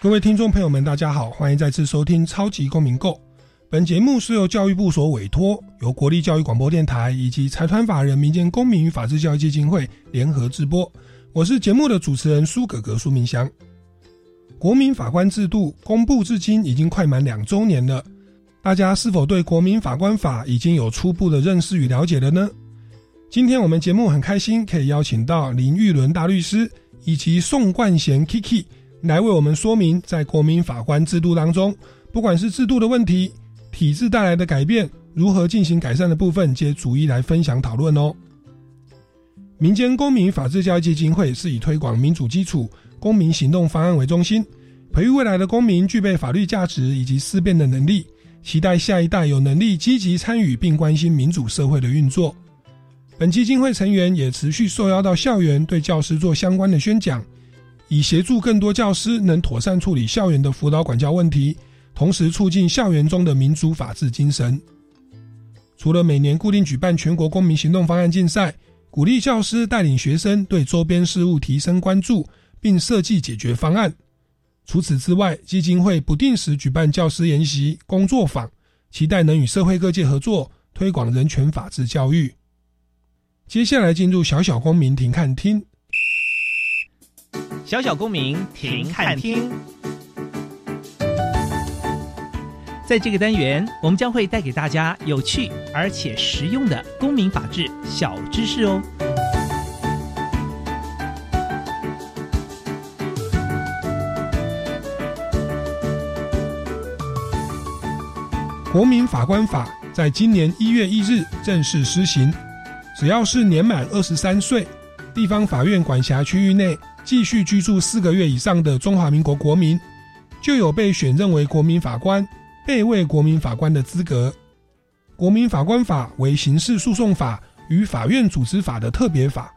各位听众朋友们，大家好，欢迎再次收听《超级公民购》。本节目是由教育部所委托，由国立教育广播电台以及财团法人民间公民与法治教育基金会联合制播。我是节目的主持人苏格格苏明祥。国民法官制度公布至今已经快满两周年了，大家是否对国民法官法已经有初步的认识与了解了呢？今天我们节目很开心可以邀请到林玉伦大律师以及宋冠贤 Kiki。来为我们说明，在国民法官制度当中，不管是制度的问题、体制带来的改变，如何进行改善的部分，皆逐一来分享讨论哦。民间公民法治教育基金会是以推广民主基础、公民行动方案为中心，培育未来的公民具备法律价值以及思辨的能力，期待下一代有能力积极参与并关心民主社会的运作。本基金会成员也持续受邀到校园，对教师做相关的宣讲。以协助更多教师能妥善处理校园的辅导管教问题，同时促进校园中的民主法治精神。除了每年固定举办全国公民行动方案竞赛，鼓励教师带领学生对周边事务提升关注，并设计解决方案。除此之外，基金会不定时举办教师研习工作坊，期待能与社会各界合作，推广人权法治教育。接下来进入小小公民庭看厅。小小公民停看听，在这个单元，我们将会带给大家有趣而且实用的公民法治小知识哦。国民法官法在今年一月一日正式施行，只要是年满二十三岁，地方法院管辖区域内。继续居住四个月以上的中华民国国民，就有被选任为国民法官、备位国民法官的资格。国民法官法为刑事诉讼法与法院组织法的特别法，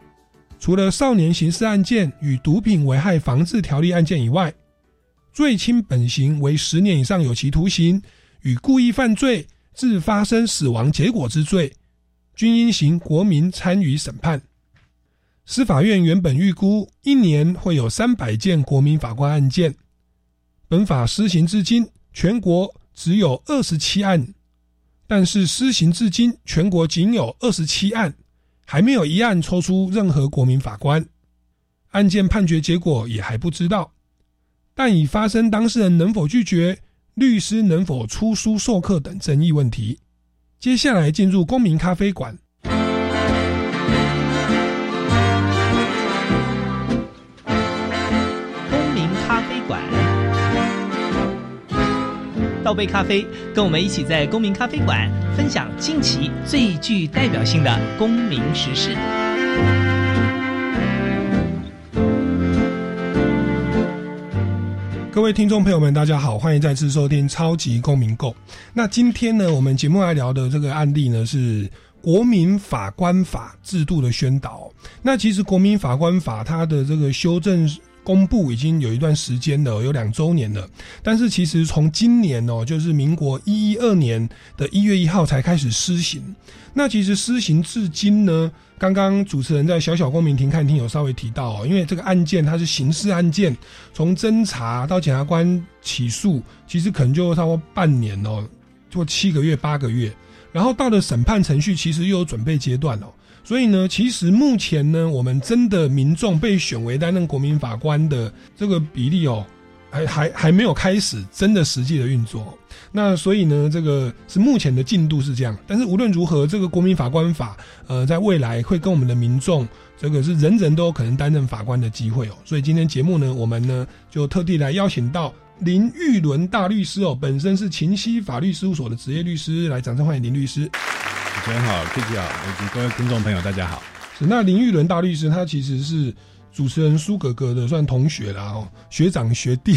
除了少年刑事案件与毒品危害防治条例案件以外，最轻本刑为十年以上有期徒刑与故意犯罪致发生死亡结果之罪，均应行国民参与审判。司法院原本预估一年会有三百件国民法官案件，本法施行至今，全国只有二十七案，但是施行至今，全国仅有二十七案，还没有一案抽出任何国民法官，案件判决结果也还不知道，但已发生当事人能否拒绝、律师能否出书授课等争议问题。接下来进入公民咖啡馆。倒杯咖啡，跟我们一起在公民咖啡馆分享近期最具代表性的公民时事。各位听众朋友们，大家好，欢迎再次收听《超级公民购》。那今天呢，我们节目来聊的这个案例呢，是国民法官法制度的宣导。那其实国民法官法它的这个修正。公布已经有一段时间了，有两周年了。但是其实从今年哦，就是民国一一二年的一月一号才开始施行。那其实施行至今呢，刚刚主持人在小小公民庭看厅有稍微提到哦，因为这个案件它是刑事案件，从侦查到检察官起诉，其实可能就差不多半年哦，做七个月八个月，然后到了审判程序，其实又有准备阶段哦。所以呢，其实目前呢，我们真的民众被选为担任国民法官的这个比例哦，还还还没有开始真的实际的运作。那所以呢，这个是目前的进度是这样。但是无论如何，这个国民法官法，呃，在未来会跟我们的民众，这个是人人都有可能担任法官的机会哦。所以今天节目呢，我们呢就特地来邀请到林玉伦大律师哦，本身是秦溪法律事务所的职业律师，来掌声欢迎林律师。主持人好，K K 好，以及各位听众朋友，大家好。是那林玉伦大律师，他其实是主持人苏格格的算同学啦哦，学长学弟，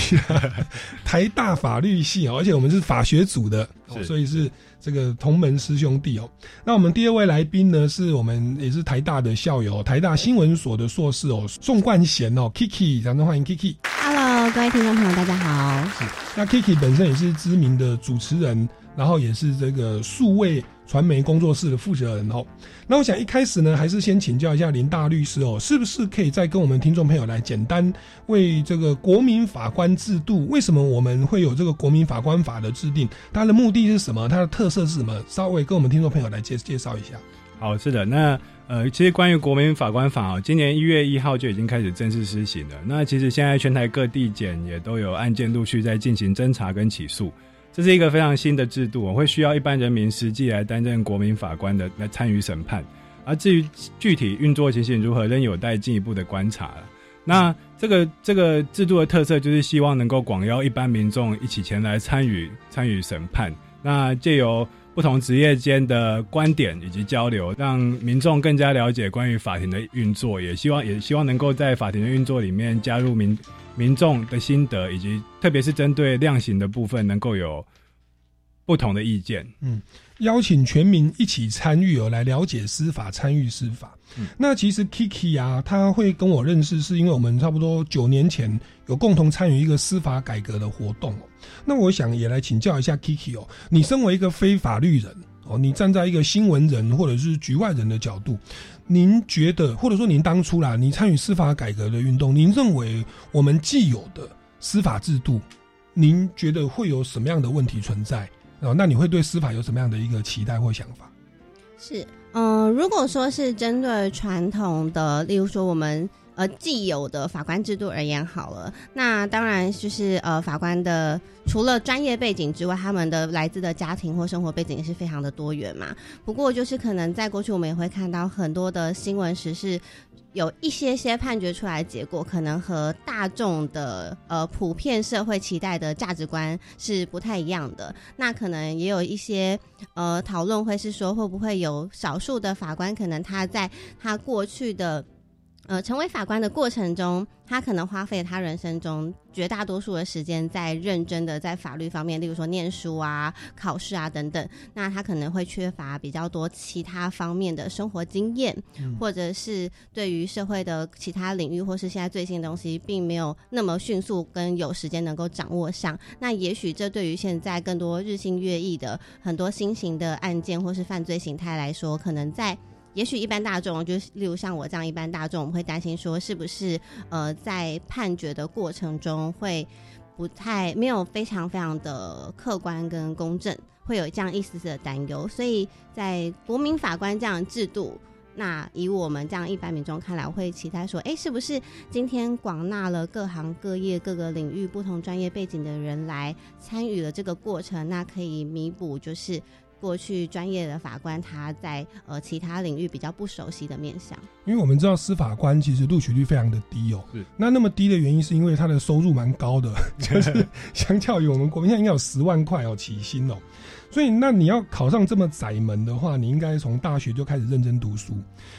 台大法律系哦，而且我们是法学组的，所以是这个同门师兄弟哦。那我们第二位来宾呢，是我们也是台大的校友，台大新闻所的硕士哦，宋冠贤哦，Kiki，掌声欢迎 Kiki。Hello，各位听众朋友，大家好。是，那 Kiki 本身也是知名的主持人，然后也是这个数位。传媒工作室的负责人哦，那我想一开始呢，还是先请教一下林大律师哦，是不是可以再跟我们听众朋友来简单为这个国民法官制度，为什么我们会有这个国民法官法的制定，它的目的是什么，它的特色是什么？稍微跟我们听众朋友来介介绍一下。好，是的，那呃，其实关于国民法官法哦，今年一月一号就已经开始正式施行了。那其实现在全台各地检也都有案件陆续在进行侦查跟起诉。这是一个非常新的制度，我会需要一般人民实际来担任国民法官的来参与审判，而至于具体运作情形如何，仍有待进一步的观察了。那这个这个制度的特色就是希望能够广邀一般民众一起前来参与参与审判，那借由不同职业间的观点以及交流，让民众更加了解关于法庭的运作，也希望也希望能够在法庭的运作里面加入民。民众的心得，以及特别是针对量刑的部分，能够有不同的意见。嗯，邀请全民一起参与哦，来了解司法，参与司法。那其实 Kiki 啊，他会跟我认识，是因为我们差不多九年前有共同参与一个司法改革的活动哦。那我想也来请教一下 Kiki 哦，你身为一个非法律人哦，你站在一个新闻人或者是局外人的角度。您觉得，或者说您当初啦，你参与司法改革的运动，您认为我们既有的司法制度，您觉得会有什么样的问题存在？啊，那你会对司法有什么样的一个期待或想法？是，嗯，如果说是针对传统的，例如说我们。呃，既有的法官制度而言好了，那当然就是呃，法官的除了专业背景之外，他们的来自的家庭或生活背景也是非常的多元嘛。不过就是可能在过去，我们也会看到很多的新闻时事，有一些些判决出来的结果，可能和大众的呃普遍社会期待的价值观是不太一样的。那可能也有一些呃讨论会是说，会不会有少数的法官，可能他在他过去的。呃，成为法官的过程中，他可能花费他人生中绝大多数的时间在认真的在法律方面，例如说念书啊、考试啊等等。那他可能会缺乏比较多其他方面的生活经验，或者是对于社会的其他领域或是现在最新的东西，并没有那么迅速跟有时间能够掌握上。那也许这对于现在更多日新月异的很多新型的案件或是犯罪形态来说，可能在。也许一般大众，就是例如像我这样一般大众，我们会担心说，是不是呃在判决的过程中会不太没有非常非常的客观跟公正，会有这样一丝丝的担忧。所以在国民法官这样的制度，那以我们这样一般民众看来，会期待说，哎，是不是今天广纳了各行各业各个领域不同专业背景的人来参与了这个过程，那可以弥补就是。过去专业的法官，他在呃其他领域比较不熟悉的面向。因为我们知道司法官其实录取率非常的低哦，是那那么低的原因是因为他的收入蛮高的，就是 相较于我们国民现在应该有十万块哦起薪哦，所以那你要考上这么窄门的话，你应该从大学就开始认真读书。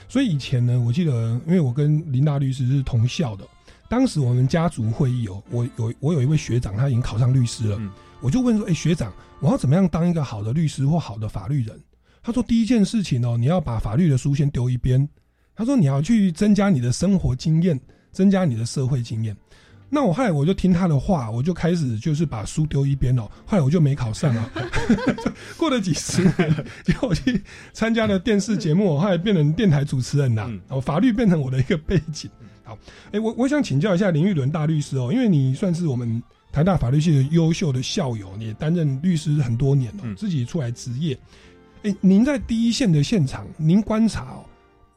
所以以前呢，我记得因为我跟林大律师是同校的，当时我们家族会议哦，我有我有一位学长他已经考上律师了。我就问说：“哎，学长，我要怎么样当一个好的律师或好的法律人？”他说：“第一件事情哦，你要把法律的书先丢一边。他说你要去增加你的生活经验，增加你的社会经验。”那我后来我就听他的话，我就开始就是把书丢一边哦。后来我就没考上了。过了几十年，结果我去参加了电视节目，后来变成电台主持人呐。哦，法律变成我的一个背景。好，哎，我我想请教一下林玉伦大律师哦，因为你算是我们。台大法律系的优秀的校友，也担任律师很多年了，自己出来执业。哎，您在第一线的现场，您观察哦，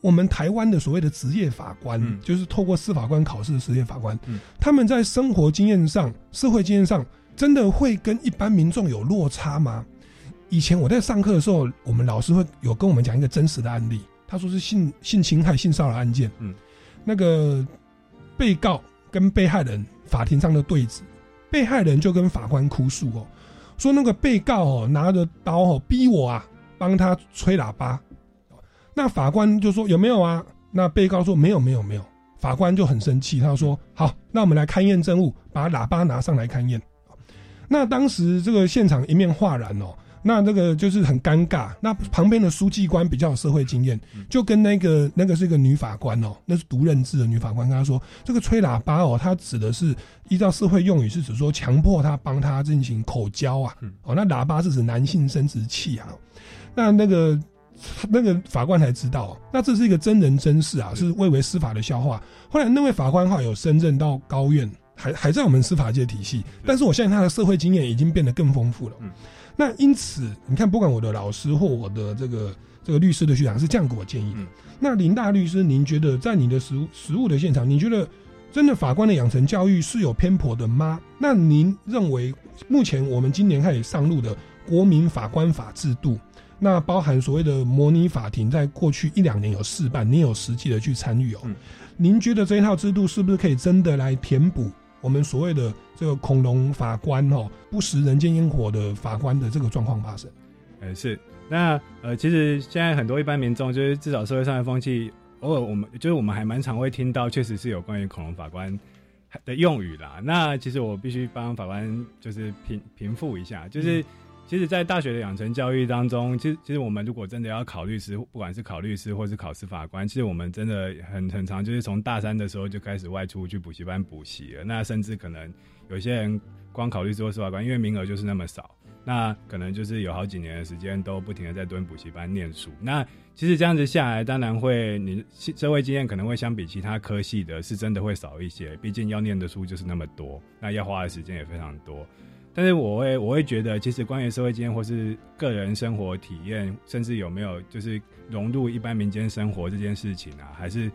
我们台湾的所谓的职业法官，就是透过司法官考试的职业法官，他们在生活经验上、社会经验上，真的会跟一般民众有落差吗？以前我在上课的时候，我们老师会有跟我们讲一个真实的案例，他说是性性侵害、性骚扰案件，嗯，那个被告跟被害人法庭上的对质。被害人就跟法官哭诉哦，说那个被告哦拿着刀哦逼我啊帮他吹喇叭，那法官就说有没有啊？那被告说没有没有没有。法官就很生气，他说：“好，那我们来勘验证物，把喇叭拿上来勘验。”那当时这个现场一面哗然哦。那那个就是很尴尬。那旁边的书记官比较有社会经验，就跟那个那个是一个女法官哦，那是独任制的女法官跟他说：“这个吹喇叭哦，它指的是依照社会用语是指说强迫他帮他进行口交啊。哦，那喇叭是指男性生殖器啊。那那个那个法官才知道，那这是一个真人真事啊，是蔚为司法的笑话。后来那位法官哈有升任到高院，还还在我们司法界体系，但是我相信他的社会经验已经变得更丰富了。那因此，你看，不管我的老师或我的这个这个律师的学长是这样给我建议的。那林大律师，您觉得在你的实实务的现场，你觉得真的法官的养成教育是有偏颇的吗？那您认为目前我们今年开始上路的国民法官法制度，那包含所谓的模拟法庭，在过去一两年有试办，您有实际的去参与哦？您觉得这一套制度是不是可以真的来填补？我们所谓的这个恐龙法官哦，不食人间烟火的法官的这个状况发生，呃是那呃其实现在很多一般民众就是至少社会上的风气，偶尔我们就是我们还蛮常会听到，确实是有关于恐龙法官的用语啦。那其实我必须帮法官就是平平复一下，就是。其实，在大学的养成教育当中，其实其实我们如果真的要考律师，不管是考律师或是考司法官，其实我们真的很很长，就是从大三的时候就开始外出去补习班补习了。那甚至可能有些人光考律师或司法官，因为名额就是那么少，那可能就是有好几年的时间都不停的在蹲补习班念书。那其实这样子下来，当然会你社会经验可能会相比其他科系的，是真的会少一些。毕竟要念的书就是那么多，那要花的时间也非常多。但是我会我会觉得，其实关于社会经验或是个人生活体验，甚至有没有就是融入一般民间生活这件事情啊，还是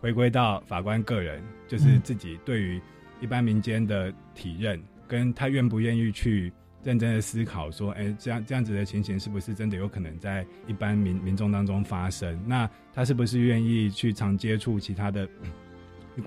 回归到法官个人，就是自己对于一般民间的体认，跟他愿不愿意去认真的思考，说，哎，这样这样子的情形是不是真的有可能在一般民民众当中发生？那他是不是愿意去常接触其他的，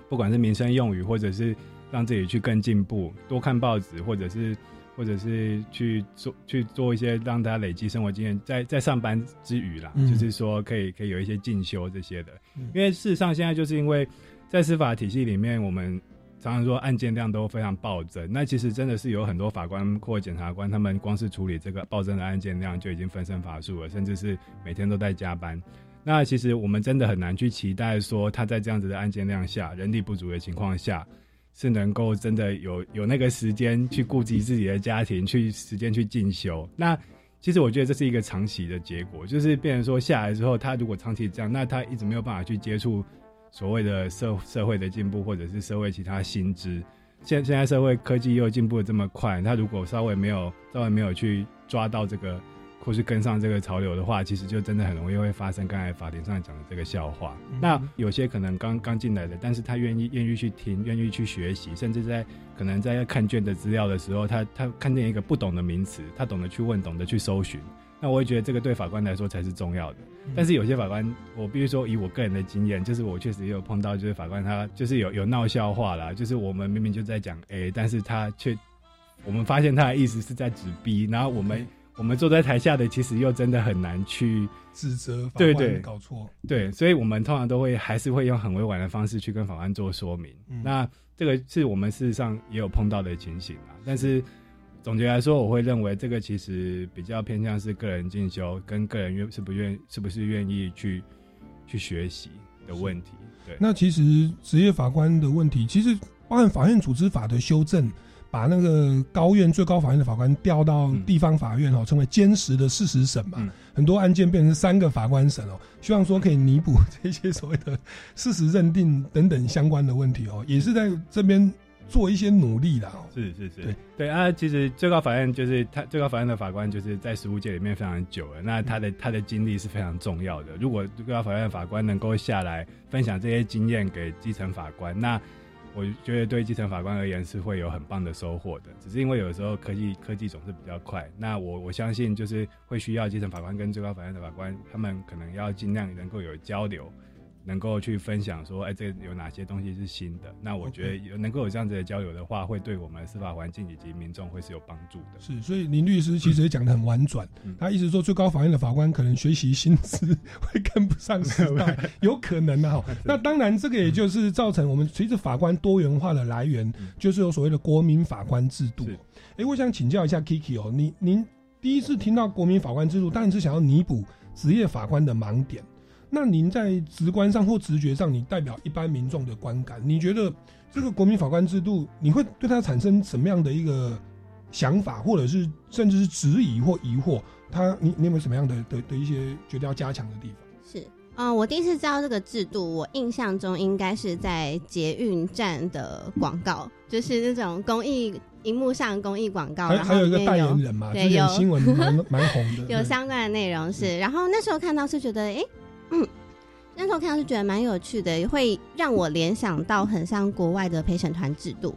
不管是民生用语，或者是。让自己去更进步，多看报纸，或者是，或者是去做去做一些让大家累积生活经验，在在上班之余啦，就是说可以可以有一些进修这些的。因为事实上现在就是因为在司法体系里面，我们常常说案件量都非常暴增，那其实真的是有很多法官或检察官，他们光是处理这个暴增的案件量就已经分身乏术了，甚至是每天都在加班。那其实我们真的很难去期待说他在这样子的案件量下，人力不足的情况下。是能够真的有有那个时间去顾及自己的家庭，去时间去进修。那其实我觉得这是一个长期的结果，就是变成说下来之后，他如果长期这样，那他一直没有办法去接触所谓的社社会的进步，或者是社会其他新知。现现在社会科技又进步的这么快，他如果稍微没有稍微没有去抓到这个。或是跟上这个潮流的话，其实就真的很容易会发生刚才法庭上讲的这个笑话。那有些可能刚刚进来的，但是他愿意愿意去听，愿意去学习，甚至在可能在看卷的资料的时候，他他看见一个不懂的名词，他懂得去问，懂得去搜寻。那我也觉得这个对法官来说才是重要的。但是有些法官，我必须说以我个人的经验，就是我确实也有碰到，就是法官他就是有有闹笑话啦，就是我们明明就在讲 A，但是他却我们发现他的意思是在指 B，然后我们。我们坐在台下的，其实又真的很难去指责法官搞错。对，所以我们通常都会还是会用很委婉的方式去跟法官做说明。那这个是我们事实上也有碰到的情形啊。但是总结来说，我会认为这个其实比较偏向是个人进修跟个人愿是不愿是不是愿意去去学习的问题。对，那其实职业法官的问题，其实包含法院组织法的修正。把那个高院最高法院的法官调到地方法院哦，成为坚实的事实审嘛，很多案件变成三个法官审哦，希望说可以弥补这些所谓的事实认定等等相关的问题哦，也是在这边做一些努力的哦。是是是，对对啊，其实最高法院就是他最高法院的法官就是在实务界里面非常久了，那他的他的经历是非常重要的。如果最高法院的法官能够下来分享这些经验给基层法官，那。我觉得对基层法官而言是会有很棒的收获的，只是因为有时候科技科技总是比较快。那我我相信就是会需要基层法官跟最高法院的法官，他们可能要尽量能够有交流，能够去分享说，哎，这有哪些东西是新的？那我觉得有能够有这样子的交流的话，会对我们司法环境以及民众会是有帮助的。是，所以林律师其实也讲的很婉转，嗯他意思说最高法院的法官可能学习薪资会跟不上时代，有可能啊。那当然，这个也就是造成我们随着法官多元化的来源，嗯就是有所谓的国民法官制度是。哎，我想请教一下 Kiki 哦，您您第一次听到国民法官制度，当然是想要弥补职业法官的盲点。那您在直观上或直觉上，你代表一般民众的观感，你觉得这个国民法官制度，你会对它产生什么样的一个想法，或者是甚至是质疑或疑惑？他你你有没有什么样的的的一些觉得要加强的地方？是，嗯、我第一次知道这个制度，我印象中应该是在捷运站的广告，就是那种公益荧幕上公益广告，还然还有一个代言人嘛，之对有新闻蛮蛮红的，有相关的内容是，然后那时候看到是觉得，哎、嗯，那时候看到是觉得蛮有趣的，会让我联想到很像国外的陪审团制度，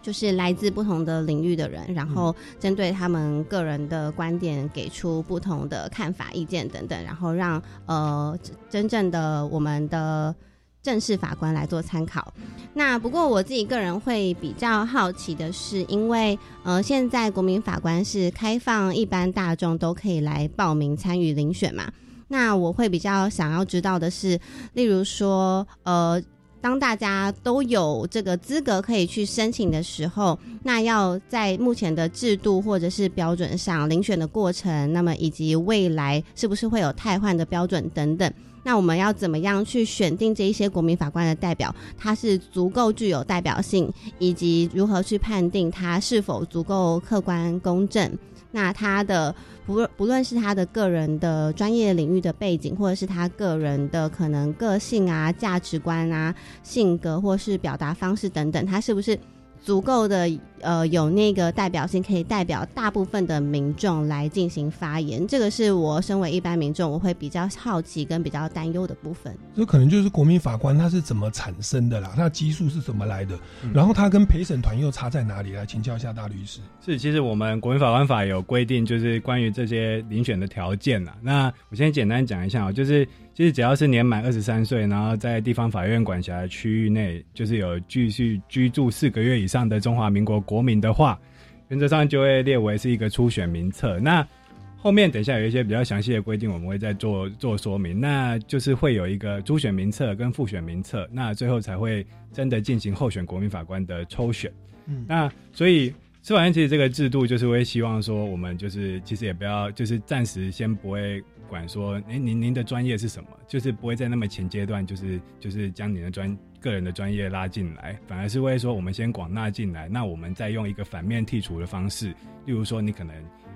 就是来自不同的领域的人，然后针对他们个人的观点给出不同的看法、意见等等，然后让呃真正的我们的正式法官来做参考。那不过我自己个人会比较好奇的是，因为呃现在国民法官是开放一般大众都可以来报名参与遴选嘛。那我会比较想要知道的是，例如说，呃，当大家都有这个资格可以去申请的时候，那要在目前的制度或者是标准上，遴选的过程，那么以及未来是不是会有汰换的标准等等。那我们要怎么样去选定这一些国民法官的代表？他是足够具有代表性，以及如何去判定他是否足够客观公正？那他的不不论是他的个人的专业领域的背景，或者是他个人的可能个性啊、价值观啊、性格或是表达方式等等，他是不是足够的呃有那个代表性，可以代表大部分的民众来进行发言？这个是我身为一般民众，我会比较好奇跟比较担忧的部分。这可能就是国民法官他是怎么产生的啦，他的基数是怎么来的，嗯然后他跟陪审团又差在哪里？来请教一下大律师。是，其实我们国民法官法有规定，就是关于这些遴选的条件啦。那我先简单讲一下哦，就是其实只要是年满二十三岁，然后在地方法院管辖的区域内，就是有继续居住四个月以上的中华民国国民的话，原则上就会列为是一个初选名册。那后面等一下有一些比较详细的规定，我们会再做做说明。那就是会有一个初选名册跟复选名册，那最后才会真的进行候选国民法官的抽选。嗯，那所以司法院其实这个制度就是会希望说，我们就是其实也不要就是暂时先不会管说，哎、您您的专业是什么，就是不会在那么前阶段就是就是将您的专个人的专业拉进来，反而是会说我们先广纳进来，那我们再用一个反面剔除的方式，例如说你可能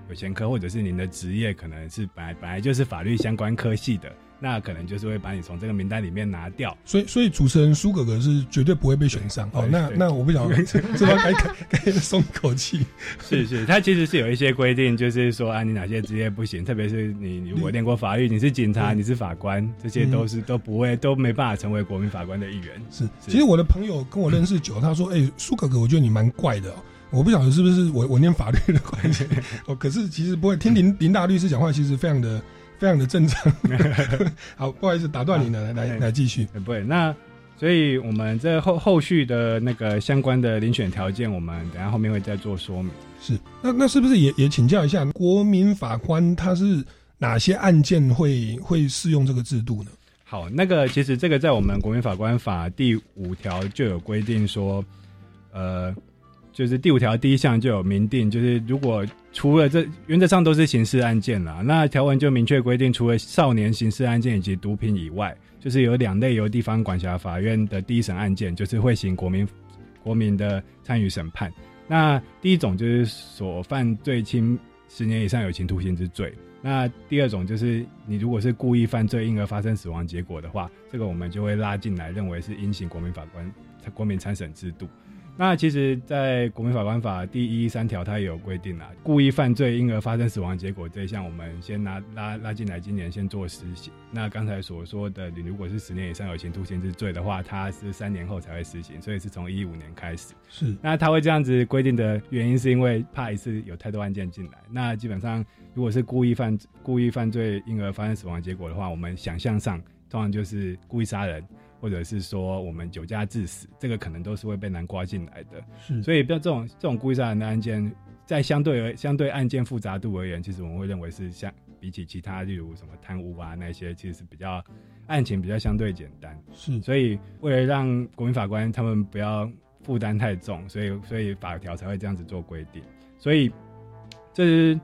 有前科，或者是您的职业可能是本来本来就是法律相关科系的。那可能就是会把你从这个名单里面拿掉，所以所以主持人苏哥哥是绝对不会被选上。哦那那我不晓得，这要该该该松一口气。是是，他其实是有一些规定，就是说啊，你哪些职业不行，特别是你你如果练过法律，你是警察，嗯你是法官，这些都是、都不会都没办法成为国民法官的一员。是，是其实我的朋友跟我认识久，他说：“哎、苏哥哥，我觉得你蛮怪的、哦。”我不晓得是不是我我念法律的关系。哦，可是其实不会听林林大律师讲话，其实非常的非常的正常。好，不好意思打断你了，来来来继续。呃，不对，那所以我们这后后续的那个相关的遴选条件，我们等下后面会再做说明。是，那那是不是也也请教一下，国民法官他是哪些案件会会适用这个制度呢？好，那个其实这个在我们国民法官法第五条就有规定说，呃，就是第五条第一项就有明定，就是如果除了这原则上都是刑事案件啦，那条文就明确规定，除了少年刑事案件以及毒品以外，就是有两类由地方管辖法院的第一审案件，就是会行国民国民的参与审判。那第一种就是所犯罪轻十年以上有期徒刑之罪。那第二种就是你如果是故意犯罪，因而发生死亡结果的话，这个我们就会拉进来，认为是应行国民法官国民参审制度。那其实，在国民法官法第一三条，它也有规定啦，故意犯罪因而发生死亡结果这一项，我们先拿拉拉进来，今年先做实行。那刚才所说的，你如果是十年以上有期徒刑之罪的话，它是三年后才会实行，所以是从一五年开始。是那他会这样子规定的原因，是因为怕一次有太多案件进来。那基本上，如果是故意犯故意犯罪因而发生死亡结果的话，我们想象上通常就是故意杀人，或者是说我们酒驾致死，这个可能都是会被南瓜进来的。是，所以，像这种这种故意杀人的案件，在相对而相对案件复杂度而言，其实我们会认为是相比起其他，例如什么贪污啊那些，其实是比较案情比较相对简单。是，所以为了让国民法官他们不要负担太重，所以所以法条才会这样子做规定。所以，这是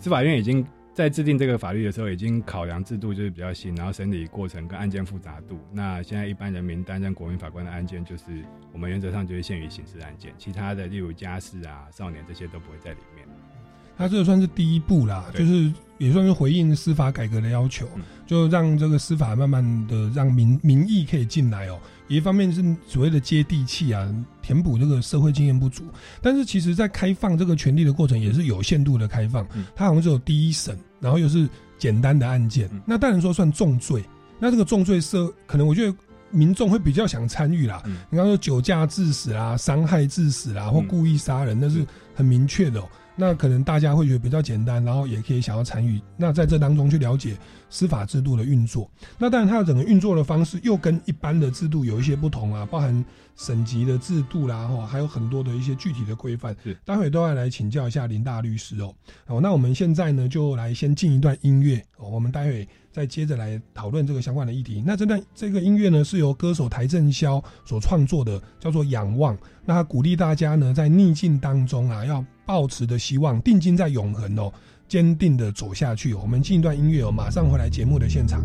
司法院已经在制定这个法律的时候，已经考量制度就是比较新，然后审理过程跟案件复杂度。那现在一般人民担任国民法官的案件，就是我们原则上就是限于刑事案件，其他的例如家事啊、少年这些都不会在里面。他这个算是第一步啦，就是也算是回应司法改革的要求，就让这个司法慢慢的让民民意可以进来哦。一方面是所谓的接地气啊，填补这个社会经验不足，但是其实在开放这个权利的过程也是有限度的开放，它好像只有第一审，然后又是简单的案件，那当然说算重罪，那这个重罪社可能我觉得民众会比较想参与啦。你刚说酒驾致死啦、伤害致死啦或故意杀人，那是很明确的。那可能大家会觉得比较简单，然后也可以想要参与。那在这当中去了解司法制度的运作。那当然，它的整个运作的方式又跟一般的制度有一些不同啊，包含省级的制度啦，哈，还有很多的一些具体的规范。待会都要来请教一下林大律师哦。哦，那我们现在呢，就来先进一段音乐。哦，我们待会再接着来讨论这个相关的议题。那这段这个音乐呢，是由歌手邰正宵所创作的，叫做《仰望》。那他鼓励大家呢，在逆境当中啊，要。抱持的希望，定睛在永恒哦，坚定的走下去。我们进一段音乐哦，马上回来节目的现场。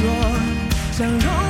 此。像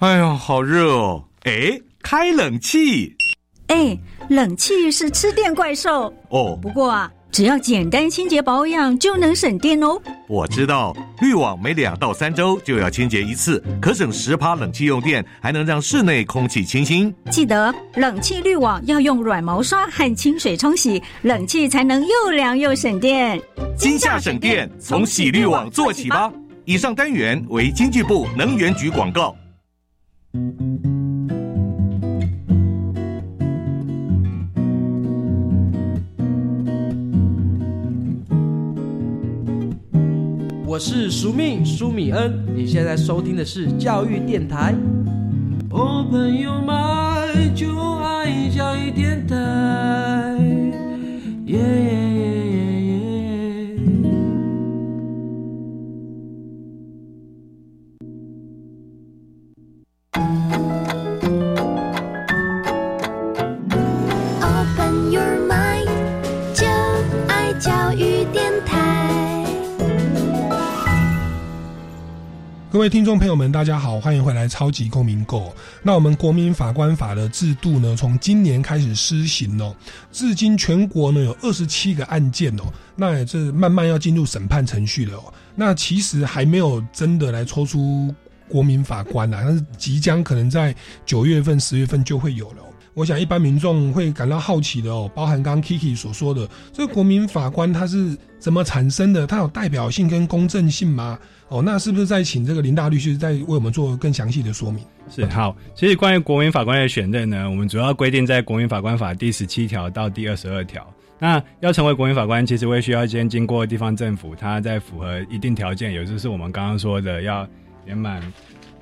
哎呀，好热哦！哎，开冷气。哎，冷气是吃电怪兽哦。不过啊，只要简单清洁保养就能省电哦。我知道，滤网每两到三周就要清洁一次，可省十趴冷气用电，还能让室内空气清新。记得冷气滤网要用软毛刷和清水冲洗，冷气才能又凉又省电。今夏省电，从洗滤网做起吧。以上单元为经济部能源局广告。我是苏命苏米恩，你现在收听的是教育电台。我，朋友们就爱教育电台。各位听众朋友们，大家好，欢迎回来《超级公民购》。那我们国民法官法的制度呢，从今年开始施行哦，至今全国呢有二十七个案件哦，那也是慢慢要进入审判程序了哦。那其实还没有真的来抽出国民法官啊，但是即将可能在九月份、十月份就会有了哦。我想一般民众会感到好奇的哦，包含刚 Kiki 所说的，这个国民法官他是怎么产生的？他有代表性跟公正性吗？哦，那是不是再请这个林大律师再为我们做更详细的说明？是好，其实关于国民法官的选任呢，我们主要规定在《国民法官法》第十七条到第二十二条。那要成为国民法官，其实会需要先经过地方政府，它在符合一定条件，也就是我们刚刚说的要年满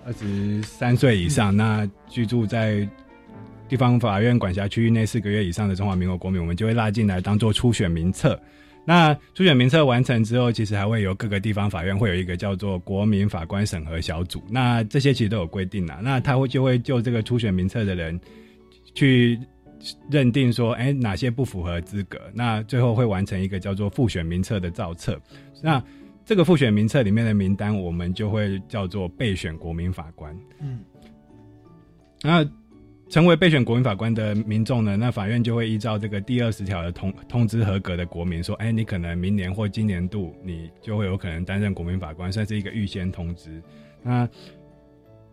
二十三岁以上，那居住在地方法院管辖区域内四个月以上的中华民国国民，我们就会拉进来当做初选名册。那初选名册完成之后，其实还会有各个地方法院会有一个叫做国民法官审核小组。那这些其实都有规定啦。那他会就会就这个初选名册的人去认定说，哎，哪些不符合资格？那最后会完成一个叫做复选名册的造册。那这个复选名册里面的名单，我们就会叫做备选国民法官。嗯，那成为备选国民法官的民众呢，那法院就会依照这个第二十条的通通知合格的国民说，哎，你可能明年或今年度你就会有可能担任国民法官，算是一个预先通知。那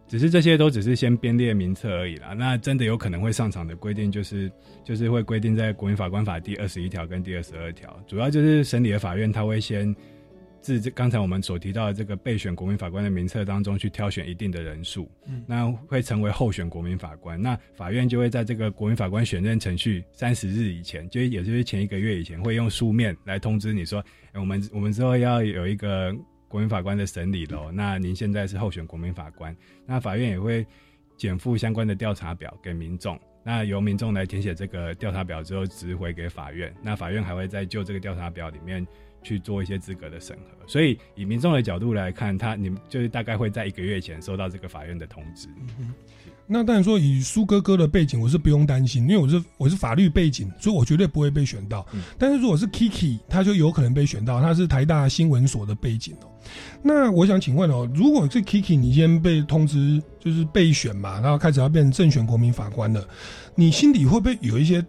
只是这些都只是先编列名册而已啦。那真的有可能会上场的规定，就是就是会规定在国民法官法第二十一条跟第二十二条，主要就是审理的法院他会先。自这刚才我们所提到的这个备选国民法官的名册当中去挑选一定的人数，嗯那会成为候选国民法官。那法院就会在这个国民法官选任程序三十日以前，就也就是前一个月以前，会用书面来通知你说，哎，我们我们之后要有一个国民法官的审理喽。那您现在是候选国民法官，那法院也会减负相关的调查表给民众。那由民众来填写这个调查表之后，直回给法院。那法院还会再就这个调查表里面。去做一些资格的审核，所以以民众的角度来看，他你们就是大概会在一个月前收到这个法院的通知。那当然说，以苏哥哥的背景，我是不用担心，因为我是我是法律背景，所以我绝对不会被选到。嗯但是如果是 Kiki，他就有可能被选到，他是台大新闻所的背景哦。那我想请问哦，如果是 Kiki，你今天被通知就是备选嘛，然后开始要变成正选国民法官了，你心里会不会有一些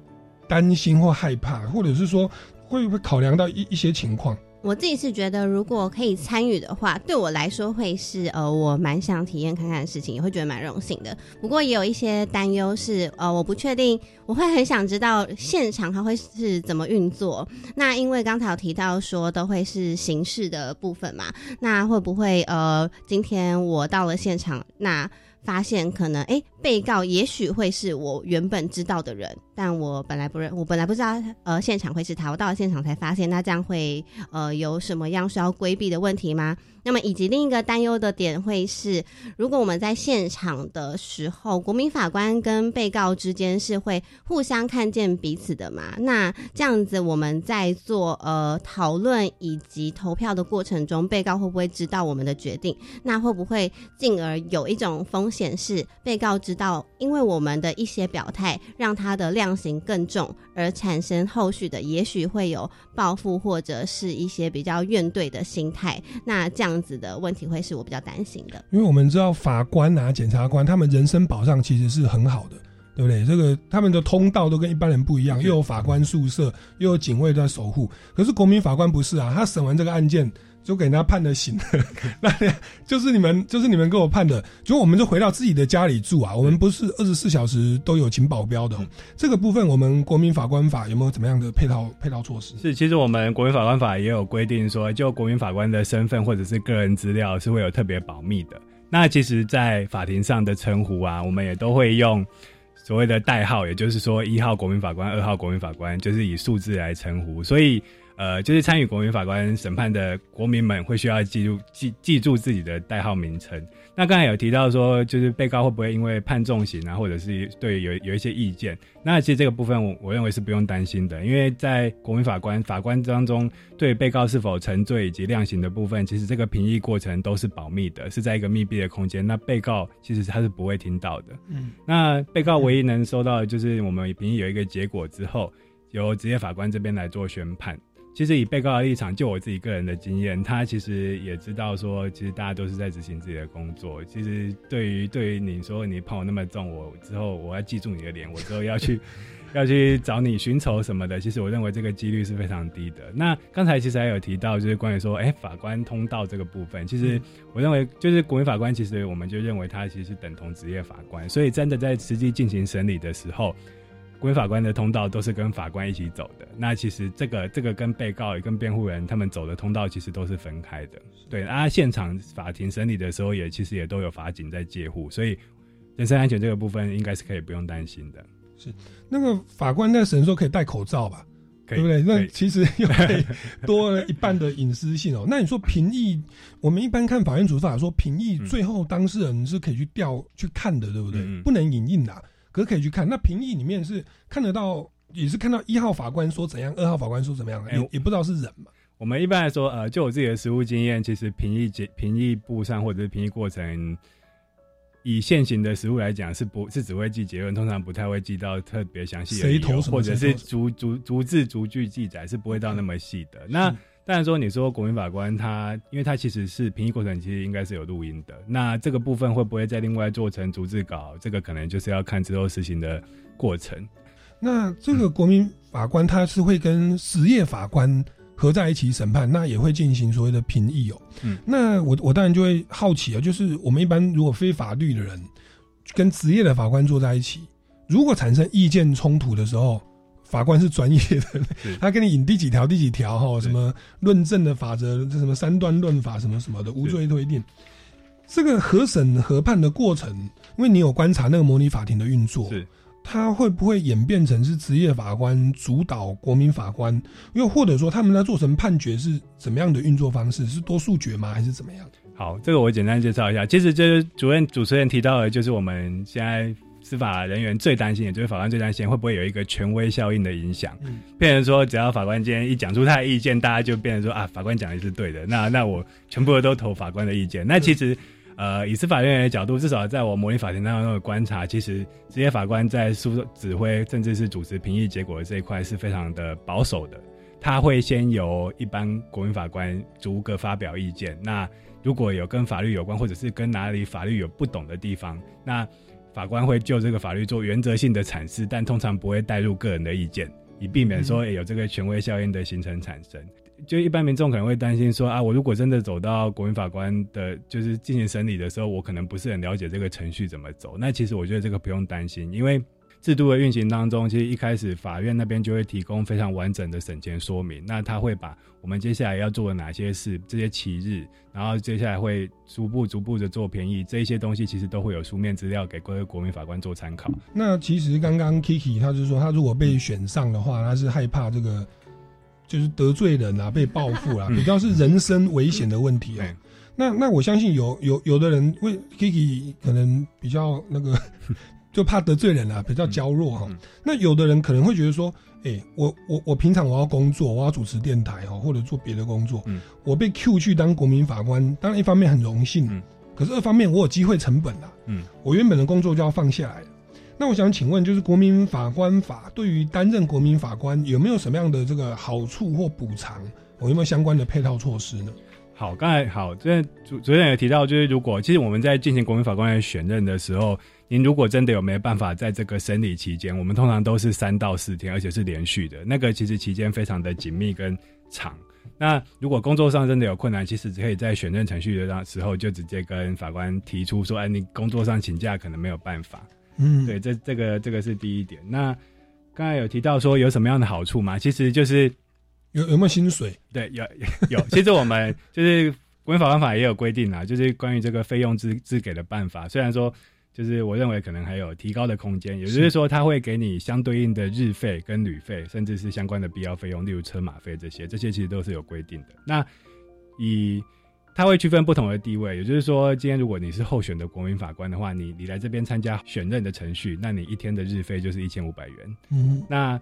担心或害怕，或者是说？会不会考量到一一些情况？我自己是觉得，如果可以参与的话，对我来说会是呃，我蛮想体验看看的事情，也会觉得蛮荣幸的。不过也有一些担忧是，呃，我不确定，我会很想知道现场它会是怎么运作。那因为刚才有提到说都会是形式的部分嘛，那会不会呃，今天我到了现场，那发现可能哎，被告也许会是我原本知道的人，但我本来不认，我本来不知道呃现场会是他，我到了现场才发现，那这样会呃有什么样需要规避的问题吗？那么以及另一个担忧的点会是，如果我们在现场的时候，国民法官跟被告之间是会互相看见彼此的嘛？那这样子我们在做呃讨论以及投票的过程中，被告会不会知道我们的决定？那会不会进而有一种风险是，被告知道因为我们的一些表态，让他的量刑更重，而产生后续的也许会有报复或者是一些比较怨怼的心态？那这样子的问题会是我比较担心的。因为我们知道法官啊、检察官他们人身保障其实是很好的，对不对？这个他们的通道都跟一般人不一样，又有法官宿舍，又有警卫在守护。可是国民法官不是啊，他审完这个案件就给人家判了刑，那就是你们就是你们给我判的，就我们就回到自己的家里住啊。我们不是二十四小时都有请保镖的哦、这个部分，我们国民法官法有没有怎么样的配套配套措施？是，其实我们国民法官法也有规定说，就国民法官的身份或者是个人资料是会有特别保密的。那其实，在法庭上的称呼啊，我们也都会用所谓的代号，也就是说一号国民法官、二号国民法官，就是以数字来称呼。所以，呃，就是参与国民法官审判的国民们会需要记住记记住自己的代号名称。那刚才有提到说，就是被告会不会因为判重刑啊，或者是对有有一些意见？那其实这个部分我我认为是不用担心的，因为在国民法官法官当中，对被告是否沉罪以及量刑的部分，其实这个评议过程都是保密的，是在一个密闭的空间。那被告其实他是不会听到的。嗯，那被告唯一能收到的就是我们评议有一个结果之后，由职业法官这边来做宣判。其实以被告的立场，就我自己个人的经验，他其实也知道说，其实大家都是在执行自己的工作。其实对于对于你说你判我那么重，我之后我要记住你的脸，我之后要 去要去找你寻仇什么的，其实我认为这个几率是非常低的。那刚才其实还有提到，就是关于说，哎，法官通道这个部分，其实我认为就是国民法官，其实我们就认为他其实是等同职业法官，所以真的在实际进行审理的时候。国民法官的通道都是跟法官一起走的，那其实这个这个跟被告也跟辩护人他们走的通道其实都是分开的。对，啊，现场法庭审理的时候也其实也都有法警在介护，所以人身安全这个部分应该是可以不用担心的。是那个法官在审的时候可以戴口罩吧？对不对？那其实又可以多了一半的隐私性哦。那你说评议，我们一般看法院处罚说评议最后当事人是可以去调去看的，对不对？不能影印的啊，可是可以去看。那评议里面是看得到，也是看到一号法官说怎样，二号法官说怎么样，哎也也不知道是人嘛。我们一般来说，呃，就我自己的实务经验，其实评议结评议簿上或者是评议过程，以现行的实务来讲，是不是只会记结论，通常不太会记到特别详细的理由，谁投什么或者是逐逐逐字逐句记载，是不会到那么细的。那当然说，你说国民法官他，因为他其实是评议过程，其实应该是有录音的。那这个部分会不会再另外做成逐字稿？这个可能就是要看之后实行的过程。那这个国民法官他是会跟实业法官合在一起审判，那也会进行所谓的评议哦。嗯，那我我当然就会好奇啊，就是我们一般如果非法律的人跟职业的法官坐在一起，如果产生意见冲突的时候，法官是专业的，他跟你引第几条第几条哈，什么论证的法则，这什么三段论法什么什么的，无罪推定。这个核审核判的过程，因为你有观察那个模拟法庭的运作，是它会不会演变成是职业法官主导国民法官？又或者说他们在做成判决是怎么样的运作方式？是多数决吗？还是怎么样？好，这个我简单介绍一下。其实就是主任主持人提到的，就是我们现在司法人员最担心也，就是法官最担心会不会有一个权威效应的影响，嗯变成说只要法官今天一讲出他的意见，大家就变成说啊，法官讲的是对的，那那我全部都投法官的意见。那其实。呃，以司法人员的角度，至少在我模拟法庭当中的观察，其实职业法官在诉指挥甚至是主持评议结果的这一块是非常的保守的。他会先由一般国民法官逐个发表意见。那如果有跟法律有关，或者是跟哪里法律有不懂的地方，那法官会就这个法律做原则性的阐释，但通常不会带入个人的意见，以避免说有这个权威效应的形成产生。就一般民众可能会担心说啊，我如果真的走到国民法官的，就是进行审理的时候，我可能不是很了解这个程序怎么走。那其实我觉得这个不用担心，因为制度的运行当中，其实一开始法院那边就会提供非常完整的审前说明。那他会把我们接下来要做的哪些事，这些期日，然后接下来会逐步逐步的做便宜，这一些东西其实都会有书面资料给各位国民法官做参考。那其实刚刚 Kiki 他就说，他如果被选上的话，他是害怕这个就是得罪人啊，被报复啊，嗯比较是人身危险的问题啊。那那我相信有有有的人为 Kiki 可能比较那个，就怕得罪人啊，比较娇弱哈、那有的人可能会觉得说，哎、我我我平常我要工作，我要主持电台哈，或者做别的工作，我被 Q 去当国民法官，当然一方面很荣幸，可是二方面我有机会成本啊，嗯，我原本的工作就要放下来了。那我想请问，就是国民法官法对于担任国民法官有没有什么样的这个好处或补偿？我有没有相关的配套措施呢？好，刚才好，这主主任有提到，就是如果其实我们在进行国民法官的选任的时候，您如果真的有没办法在这个审理期间，我们通常都是三到四天，而且是连续的，那个其实期间非常的紧密跟长。那如果工作上真的有困难，其实可以在选任程序的时候就直接跟法官提出说，哎，你工作上请假可能没有办法。嗯，对，这这个这个是第一点。那刚才有提到说有什么样的好处吗？其实就是有有没有薪水？对，有 有。其实我们就是国民法官法也有规定啊，就是关于这个费用支支给的办法。虽然说，就是我认为可能还有提高的空间，也就是说，他会给你相对应的日费跟旅费，甚至是相关的必要费用，例如车马费这些，这些其实都是有规定的。那以他会区分不同的地位，也就是说，今天如果你是候选的国民法官的话，你你来这边参加选任的程序，那你一天的日费就是一千五百元。嗯，那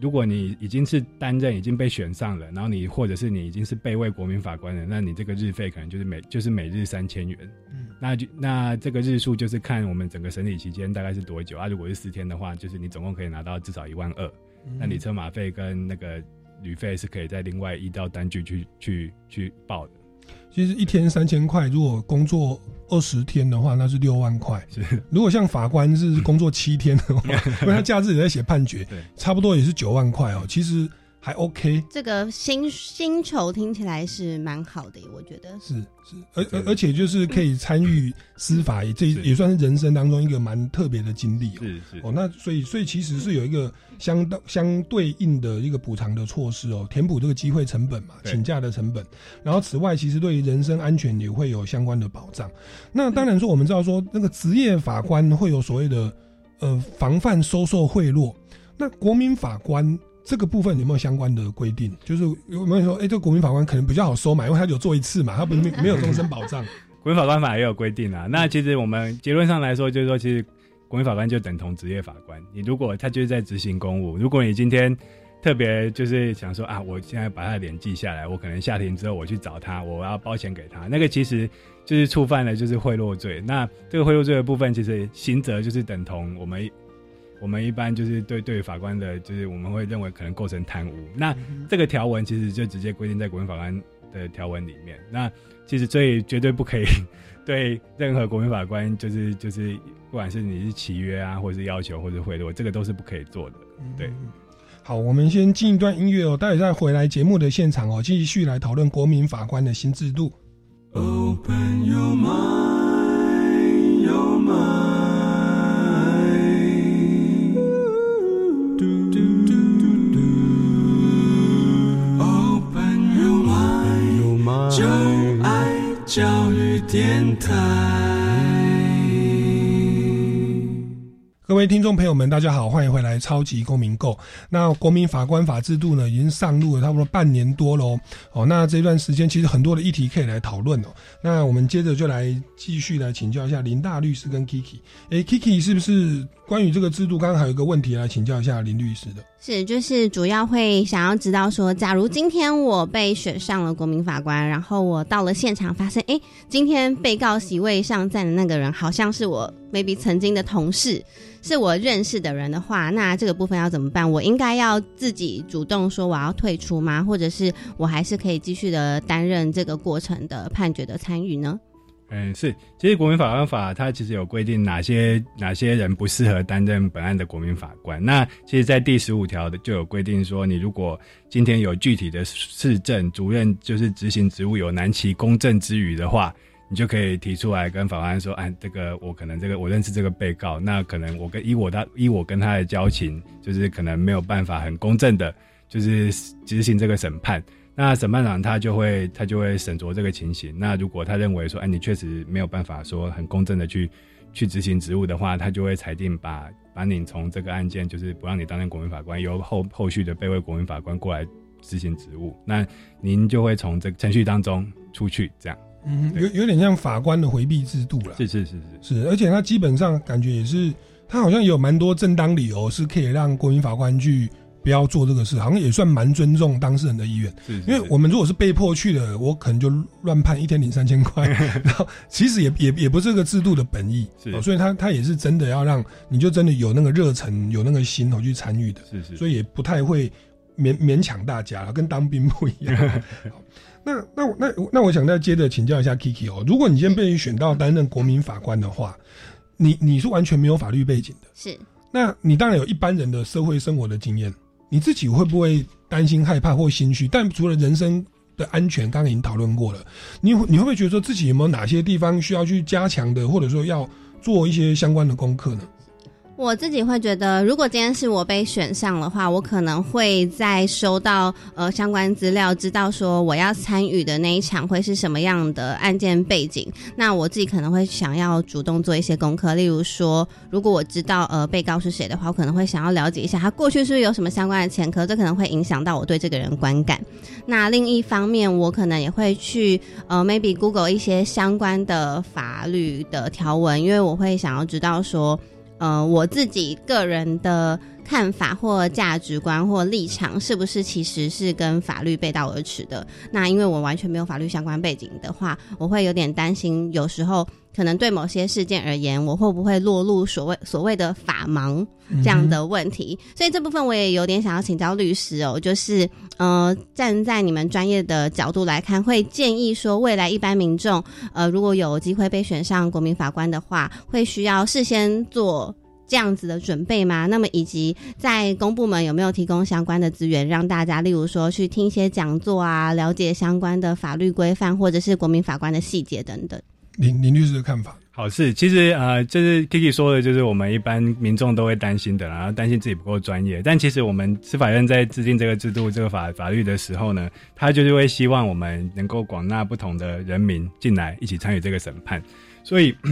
如果你已经是担任已经被选上了，然后你或者是你已经是被位国民法官了，那你这个日费可能就是每就是每日三千元。嗯，那就那这个日数就是看我们整个审理期间大概是多久啊？如果是四天的话，就是你总共可以拿到至少一万二。嗯那你车马费跟那个旅费是可以在另外依照单据去去去报的。其实一天三千块，如果工作二十天的话，那是六万块。如果像法官是工作七天的话，因为他假日也在写判决，差不多也是九万块哦。其实还 OK。这个薪薪酬听起来是蛮好的，我觉得是是，而而而且就是可以参与司法，也这也算是人生当中一个蛮特别的经历哦。是是哦，那所以所以其实是有一个相当相对应的一个补偿的措施哦，填补这个机会成本嘛，对请假的成本。然后此外，其实对于人身安全也会有相关的保障。那当然说，我们知道说那个职业法官会有所谓的呃防范收受贿赂，那国民法官。这个部分有没有相关的规定？就是有没有说，哎、这个国民法官可能比较好收嘛，因为他有做一次嘛，他不是没没有终身保障。国民法官法也有规定啊。那其实我们结论上来说，就是说，其实国民法官就等同职业法官。你如果他就是在执行公务，如果你今天特别就是想说啊，我现在把他的脸记下来，我可能下庭之后我去找他，我要包钱给他，那个其实就是触犯了就是贿赂罪。那这个贿赂罪的部分，其实刑责就是等同我们。我们一般就是对对法官的，就是我们会认为可能构成贪污。那这个条文其实就直接规定在国民法官的条文里面。那其实所以绝对不可以 对任何国民法官，就是就是不管是你是契约啊，或者是要求，或者贿赂，这个都是不可以做的。对，好，我们先进一段音乐哦，待会再回来节目的现场哦，继续来讨论国民法官的新制度。Open your mind, your mind. 电台。各位听众朋友们，大家好，欢迎回来《超级公民购》。那国民法官法制度呢，已经上路了差不多半年多喽。哦，那这段时间其实很多的议题可以来讨论哦。那我们接着就来继续来请教一下林大律师跟 Kiki。哎 k i k i 是不是关于这个制度？刚刚还有一个问题来请教一下林律师的。是，就是主要会想要知道说，假如今天我被选上了国民法官，然后我到了现场，发现，哎，今天被告席位上站的那个人好像是我 maybe 曾经的同事，是我认识的人的话，那这个部分要怎么办？我应该要自己主动说我要退出吗？或者是我还是可以继续的担任这个过程的判决的参与呢？嗯，是，其实国民法官法它其实有规定哪些哪些人不适合担任本案的国民法官。那其实，在第十五条的就有规定说，你如果今天有具体的市政主任就是执行职务有难其公正之余的话，你就可以提出来跟法官说，哎，这个我可能这个我认识这个被告，那可能我跟以我他以我跟他的交情，就是可能没有办法很公正的，就是执行这个审判。那审判长他就会他就会审酌这个情形。那如果他认为说，哎，你确实没有办法说很公正的去去执行职务的话，他就会裁定把把你从这个案件就是不让你担任国民法官，由后后续的备位国民法官过来执行职务。那您就会从这个程序当中出去，这样。嗯，有有点像法官的回避制度了。是是是是是，而且他基本上感觉也是，他好像有蛮多正当理由是可以让国民法官去不要做这个事，好像也算蛮尊重当事人的意愿。是因为我们如果是被迫去的，我可能就乱判一天 领三千块，然后其实也也也不是这个制度的本意，是。哦所以他他也是真的要让你就真的有那个热忱，有那个心头去参与的，是是，所以也不太会勉勉强大家了，跟当兵不一样。那那我那那我想再接着请教一下 Kiki 哦，如果你今天被选到担任国民法官的话，你你是完全没有法律背景的，是。那你当然有一般人的社会生活的经验，你自己会不会担心、害怕或心虚？但除了人生的安全，刚刚已经讨论过了，你你会不会觉得说自己有没有哪些地方需要去加强的，或者说要做一些相关的功课呢？我自己会觉得，如果今天是我被选上的话，我可能会在收到呃相关资料，知道说我要参与的那一场会是什么样的案件背景。那我自己可能会想要主动做一些功课，例如说，如果我知道呃被告是谁的话，我可能会想要了解一下他过去是不是有什么相关的前科，这可能会影响到我对这个人观感。那另一方面，我可能也会去呃 maybe Google 一些相关的法律的条文，因为我会想要知道说。呃，我自己个人的看法或价值观或立场，是不是其实是跟法律背道而驰的？那因为我完全没有法律相关背景的话，我会有点担心，有时候可能对某些事件而言，我会不会落入所谓所谓的法盲这样的问题？所以这部分我也有点想要请教律师哦，就是呃，站在你们专业的角度来看，会建议说，未来一般民众呃，如果有机会被选上国民法官的话，会需要事先做。这样子的准备吗？那么以及在公部门有没有提供相关的资源，让大家，例如说去听一些讲座啊，了解相关的法律规范，或者是国民法官的细节等等。林林律师的看法？好是，其实呃，就是 Kiki 说的，就是我们一般民众都会担心的，然后担心自己不够专业。但其实我们司法院在制定这个制度、这个法法律的时候呢，他就是会希望我们能够广纳不同的人民进来，一起参与这个审判。所以。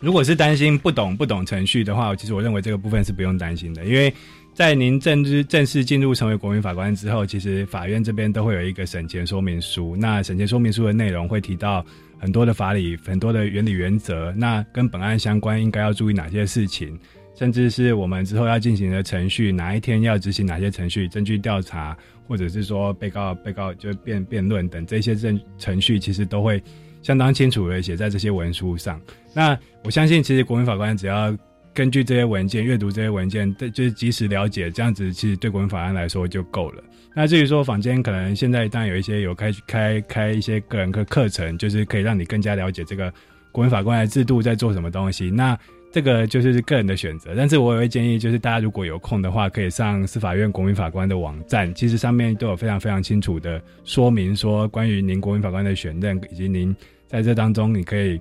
如果是担心不懂不懂程序的话，其实我认为这个部分是不用担心的，因为在您正式正式进入成为国民法官之后，其实法院这边都会有一个审前说明书。那审前说明书的内容会提到很多的法理、很多的原理原则，那跟本案相关应该要注意哪些事情，甚至是我们之后要进行的程序，哪一天要执行哪些程序，证据调查，或者是说被告被告就辩辩论等这些证程序，其实都会。相当清楚的写在这些文书上。那我相信，其实国民法官只要根据这些文件阅读这些文件，就是及时了解，这样子其实对国民法官来说就够了。那至于说坊间可能现在当然有一些有开开开一些个人课课程，就是可以让你更加了解这个国民法官的制度在做什么东西。那这个就是个人的选择，但是我也会建议，就是大家如果有空的话，可以上司法院国民法官的网站，其实上面都有非常非常清楚的说明，说关于您国民法官的选任，以及您在这当中你可以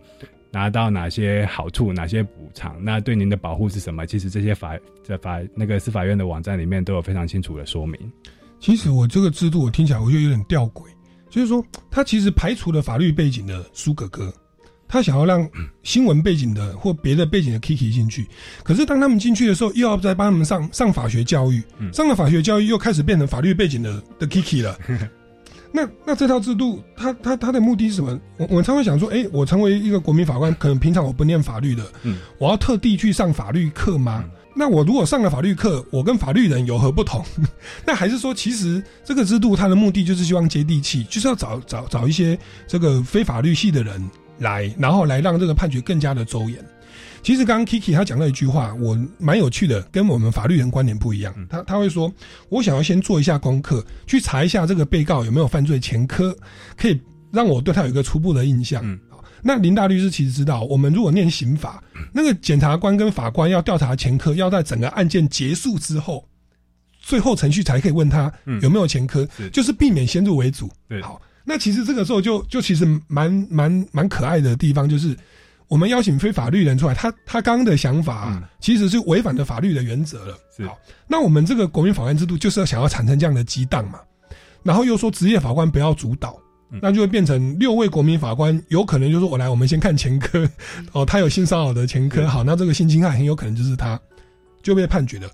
拿到哪些好处、哪些补偿，那对您的保护是什么？其实这些法在法那个司法院的网站里面都有非常清楚的说明。其实我这个制度我听起来我就有点吊诡，就是说他其实排除了法律背景的苏哥哥。他想要让新闻背景的或别的背景的 Kiki 进去，可是当他们进去的时候，又要再帮他们上上法学教育，上了法学教育又开始变成法律背景的的 Kiki 了。那那这套制度，他他他的目的是什么？我我常会想说，哎，我成为一个国民法官，可能平常我不念法律的，我要特地去上法律课吗？那我如果上了法律课，我跟法律人有何不同？那还是说，其实这个制度它的目的就是希望接地气，就是要找找找一些这个非法律系的人。来，然后来让这个判决更加的周延。其实刚刚 Kiki 他讲到一句话，我蛮有趣的，跟我们法律人观点不一样。他他会说，我想要先做一下功课，去查一下这个被告有没有犯罪前科，可以让我对他有一个初步的印象。那林大律师其实知道，我们如果念刑法，那个检察官跟法官要调查前科，要在整个案件结束之后，最后程序才可以问他有没有前科，就是避免先入为主。好。那其实这个时候就就其实蛮蛮蛮可爱的地方，就是我们邀请非法律人出来，他他刚刚的想法其实是违反了法律的原则了。好，那我们这个国民法官制度就是要想要产生这样的激荡嘛，然后又说职业法官不要主导，那就会变成六位国民法官有可能就是我来，我们先看前科，哦，他有性骚扰的前科，好，那这个性侵害很有可能就是他就被判决了。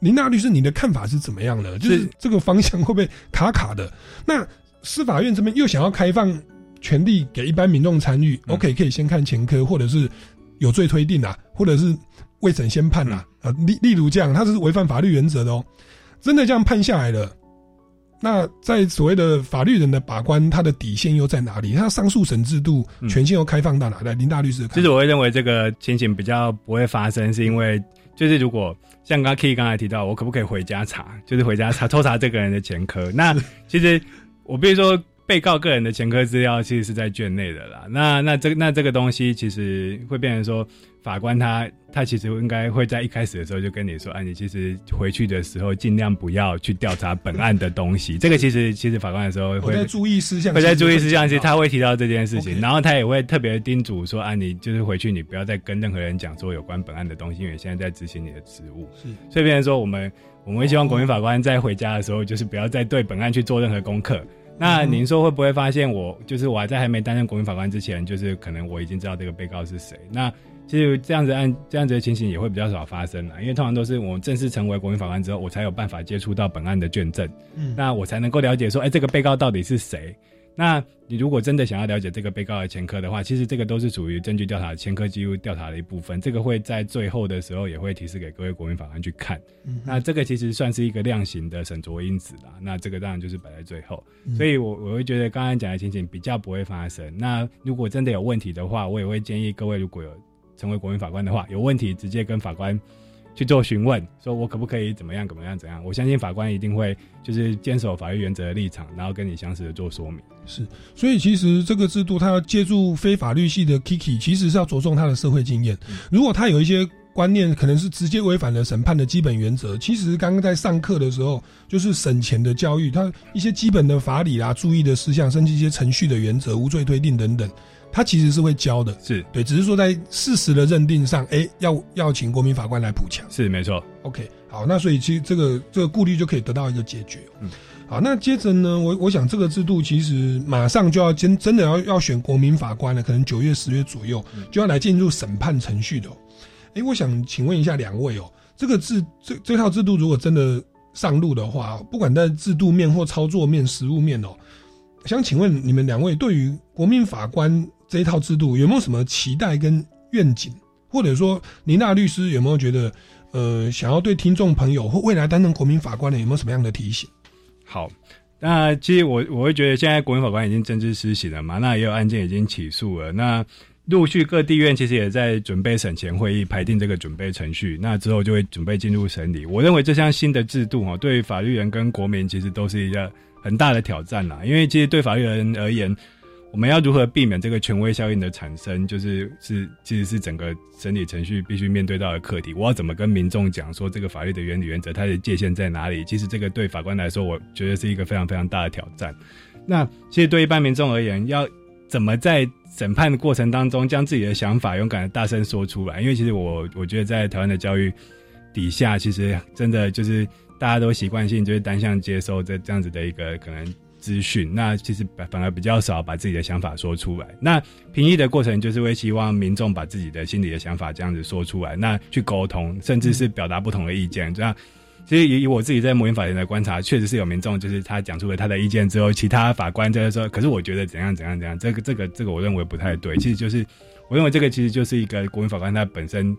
林大律师，你的看法是怎么样的？就是这个方向会不会卡卡的？那？司法院这边又想要开放权利给一般民众参与、o 嗯 k 可以先看前科，或者是有罪推定啊，或者是未审先判啊，嗯啊，例例如这样，他是违反法律原则的哦。真的这样判下来了，那在所谓的法律人的把关，他的底线又在哪里？他上诉审制度嗯权限又开放到哪？来，林大律师其实我会认为这个情形比较不会发生，是因为就是如果像刚刚 Key 刚才提到，我可不可以回家查，就是回家查抽查这个人的前科？那其实我比如说，被告个人的前科资料其实是在卷内的啦。那那这那这个东西其实会变成说，法官他他其实应该会在一开始的时候就跟你说，啊，你其实回去的时候尽量不要去调查本案的东西。这个其实其实法官的时候会在注意事项，会在注意事项，其实他他会提到这件事情，然后他也会特别叮嘱说啊，你就是回去你不要再跟任何人讲说有关本案的东西，因为现在在执行你的职务。是所以变成说我们我们会希望国民法官在回家的时候，就是不要再对本案去做任何功课。那嗯您说会不会发现我就是我还在还没担任国民法官之前，就是可能我已经知道这个被告是谁？那其实这样子案这样子的情形也会比较少发生了，因为通常都是我正式成为国民法官之后，我才有办法接触到本案的卷证。嗯那我才能够了解说，哎、这个被告到底是谁？那你如果真的想要了解这个被告的前科的话，其实这个都是属于证据调查、前科记录调查的一部分。这个会在最后的时候也会提示给各位国民法官去看。嗯那这个其实算是一个量刑的审酌因子啦。那这个当然就是摆在最后。嗯所以我我会觉得刚刚讲的情形比较不会发生。那如果真的有问题的话，我也会建议各位如果有成为国民法官的话，有问题直接跟法官去做询问，说我可不可以怎么样怎么样怎样。我相信法官一定会就是坚守法律原则的立场，然后跟你详实的做说明。是，所以其实这个制度，它要借助非法律系的 Kiki，其实是要着重他的社会经验。如果他有一些观念，可能是直接违反了审判的基本原则，其实刚刚在上课的时候，就是审前的教育，他一些基本的法理啦、注意的事项，甚至一些程序的原则、无罪推定等等，他其实是会教的。是对，只是说在事实的认定上，哎、要要请国民法官来补强。是没错。OK，好，那所以其实这个这个顾虑就可以得到一个解决。嗯，好，那接着呢，我我想这个制度其实马上就要真真的要要选国民法官了，可能九月十月左右就要来进入审判程序的、哦。哎、我想请问一下两位哦，这个制这这套制度如果真的上路的话，不管在制度面或操作面、实务面哦，想请问你们两位对于国民法官这一套制度有没有什么期待跟愿景？或者说，林大律师有没有觉得，呃，想要对听众朋友或未来担任国民法官的有没有什么样的提醒？好，那其实我我会觉得现在国民法官已经正式施行了嘛，那也有案件已经起诉了，那陆续各地院其实也在准备审前会议排定这个准备程序，那之后就会准备进入审理。我认为这项新的制度哈，对于法律人跟国民其实都是一个很大的挑战啦，因为其实对法律人而言。我们要如何避免这个权威效应的产生？就是是其实是整个审理程序必须面对到的课题。我要怎么跟民众讲说这个法律的原理原则，它的界限在哪里？其实这个对法官来说，我觉得是一个非常非常大的挑战。那其实对一般民众而言，要怎么在审判的过程当中将自己的想法勇敢的大声说出来？因为其实我我觉得在台湾的教育底下，其实真的就是大家都习惯性就是单向接收这这样子的一个可能。资讯，那其实反而比较少把自己的想法说出来。那评议的过程就是会希望民众把自己的心里的想法这样子说出来，那去沟通，甚至是表达不同的意见。这样，其实以以我自己在模拟法庭的观察，确实是有民众就是他讲出了他的意见之后，其他法官就是说，可是我觉得怎样怎样怎样，这个这个这个我认为不太对。其实就是我认为这个其实就是一个国民法官他本身。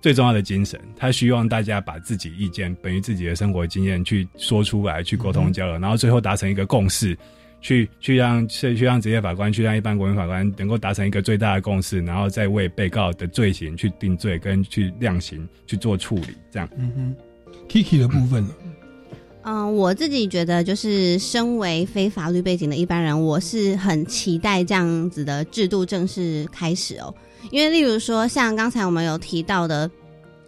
最重要的精神，他希望大家把自己意见、本于自己的生活经验去说出来，去沟通交流，然后最后达成一个共识，去去让去去让职业法官，去让一般国民法官能够达成一个最大的共识，然后再为被告的罪行去定罪跟去量刑去做处理，这样。嗯哼，Kiki 的部分呢？嗯，我自己觉得，就是身为非法律背景的一般人，我是很期待这样子的制度正式开始哦。因为，例如说，像刚才我们有提到的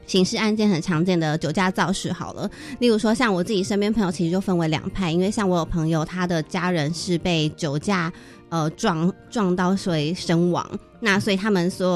刑事案件很常见的酒驾肇事，好了，例如说，像我自己身边朋友，其实就分为两派，因为像我有朋友，他的家人是被酒驾呃撞撞到所以身亡，那所以他们所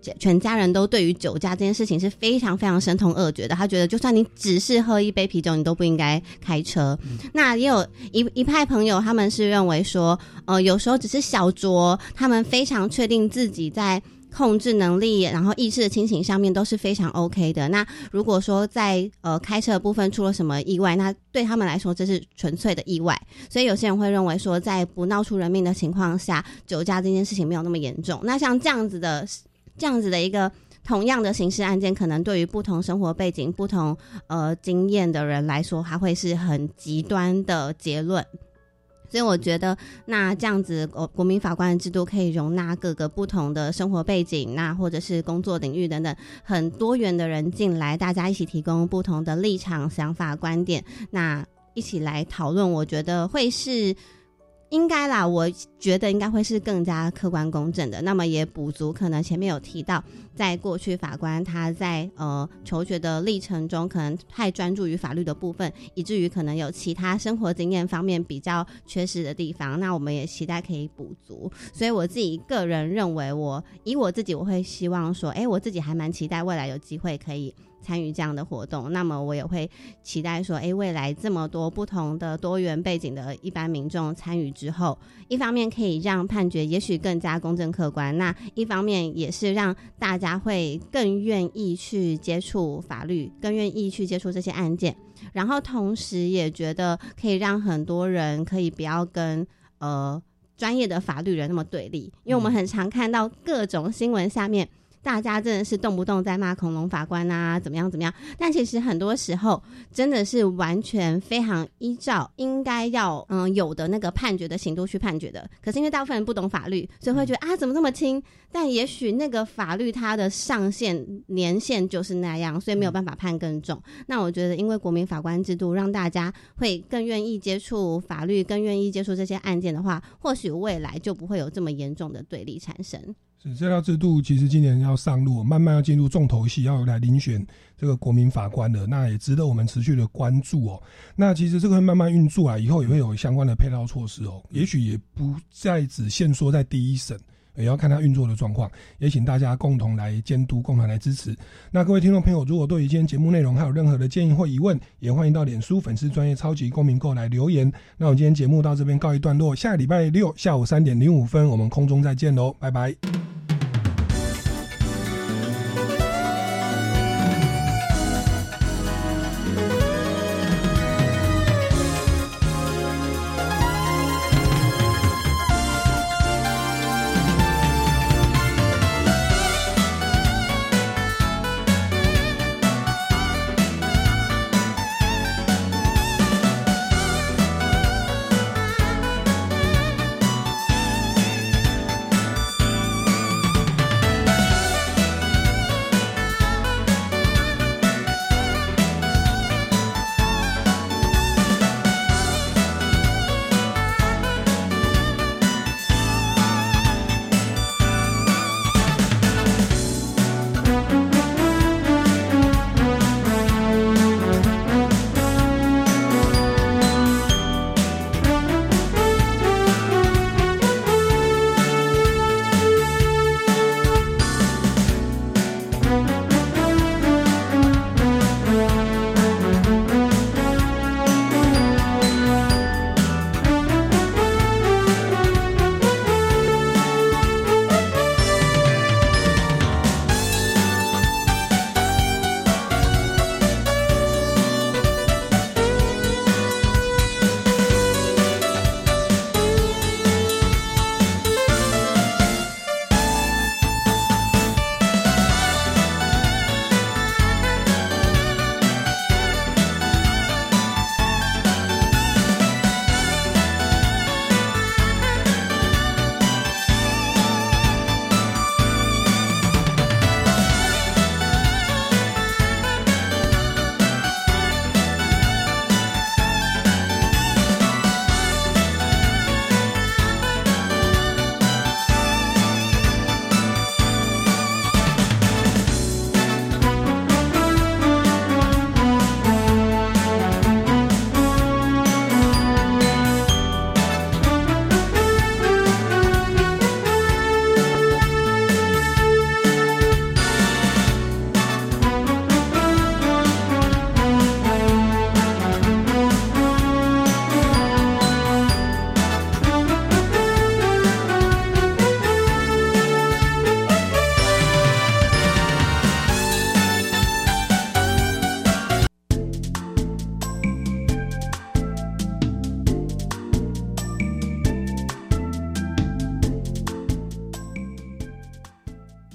有全家人都对于酒驾这件事情是非常非常深痛恶绝的，他觉得就算你只是喝一杯啤酒，你都不应该开车。那也有一一派朋友，他们是认为说，呃，有时候只是小酌，他们非常确定自己在。控制能力，然后意识的清醒上面都是非常 OK 的。那如果说在呃开车的部分出了什么意外，那对他们来说这是纯粹的意外。所以有些人会认为说，在不闹出人命的情况下，酒驾这件事情没有那么严重。那像这样子的这样子的一个同样的刑事案件，可能对于不同生活背景、不同呃经验的人来说，还会是很极端的结论。所以我觉得，那这样子国国民法官的制度可以容纳各个不同的生活背景，那或者是工作领域等等很多元的人进来，大家一起提供不同的立场、想法、观点，那一起来讨论，我觉得会是。应该啦，我觉得应该会是更加客观公正的。那么也补足可能前面有提到，在过去法官他在呃求学的历程中，可能太专注于法律的部分，以至于可能有其他生活经验方面比较缺失的地方。那我们也期待可以补足。所以我自己个人认为，我以我自己，我会希望说，哎，我自己还蛮期待未来有机会可以。参与这样的活动，那么我也会期待说，诶，未来这么多不同的多元背景的一般民众参与之后，一方面可以让判决也许更加公正客观，那一方面也是让大家会更愿意去接触法律，更愿意去接触这些案件，然后同时也觉得可以让很多人可以不要跟呃专业的法律人那么对立，因为我们很常看到各种新闻下面。大家真的是动不动在骂恐龙法官啊，怎么样怎么样？但其实很多时候真的是完全非常依照应该要嗯有的那个判决的刑度去判决的。可是因为大部分人不懂法律，所以会觉得啊怎么这么轻？但也许那个法律它的上限年限就是那样，所以没有办法判更重。那我觉得，因为国民法官制度让大家会更愿意接触法律，更愿意接触这些案件的话，或许未来就不会有这么严重的对立产生。这套制度其实今年要上路，慢慢要进入重头戏，要来遴选这个国民法官的，那也值得我们持续的关注哦。那其实这个会慢慢运作啊，以后也会有相关的配套措施哦。也许也不再只限缩在第一审，也要看它运作的状况。也请大家共同来监督，共同来支持。那各位听众朋友，如果对于今天节目内容还有任何的建议或疑问，也欢迎到脸书粉丝专业超级公民购来留言。那我们今天节目到这边告一段落，下礼拜六下午三点零五分，我们空中再见喽，拜拜。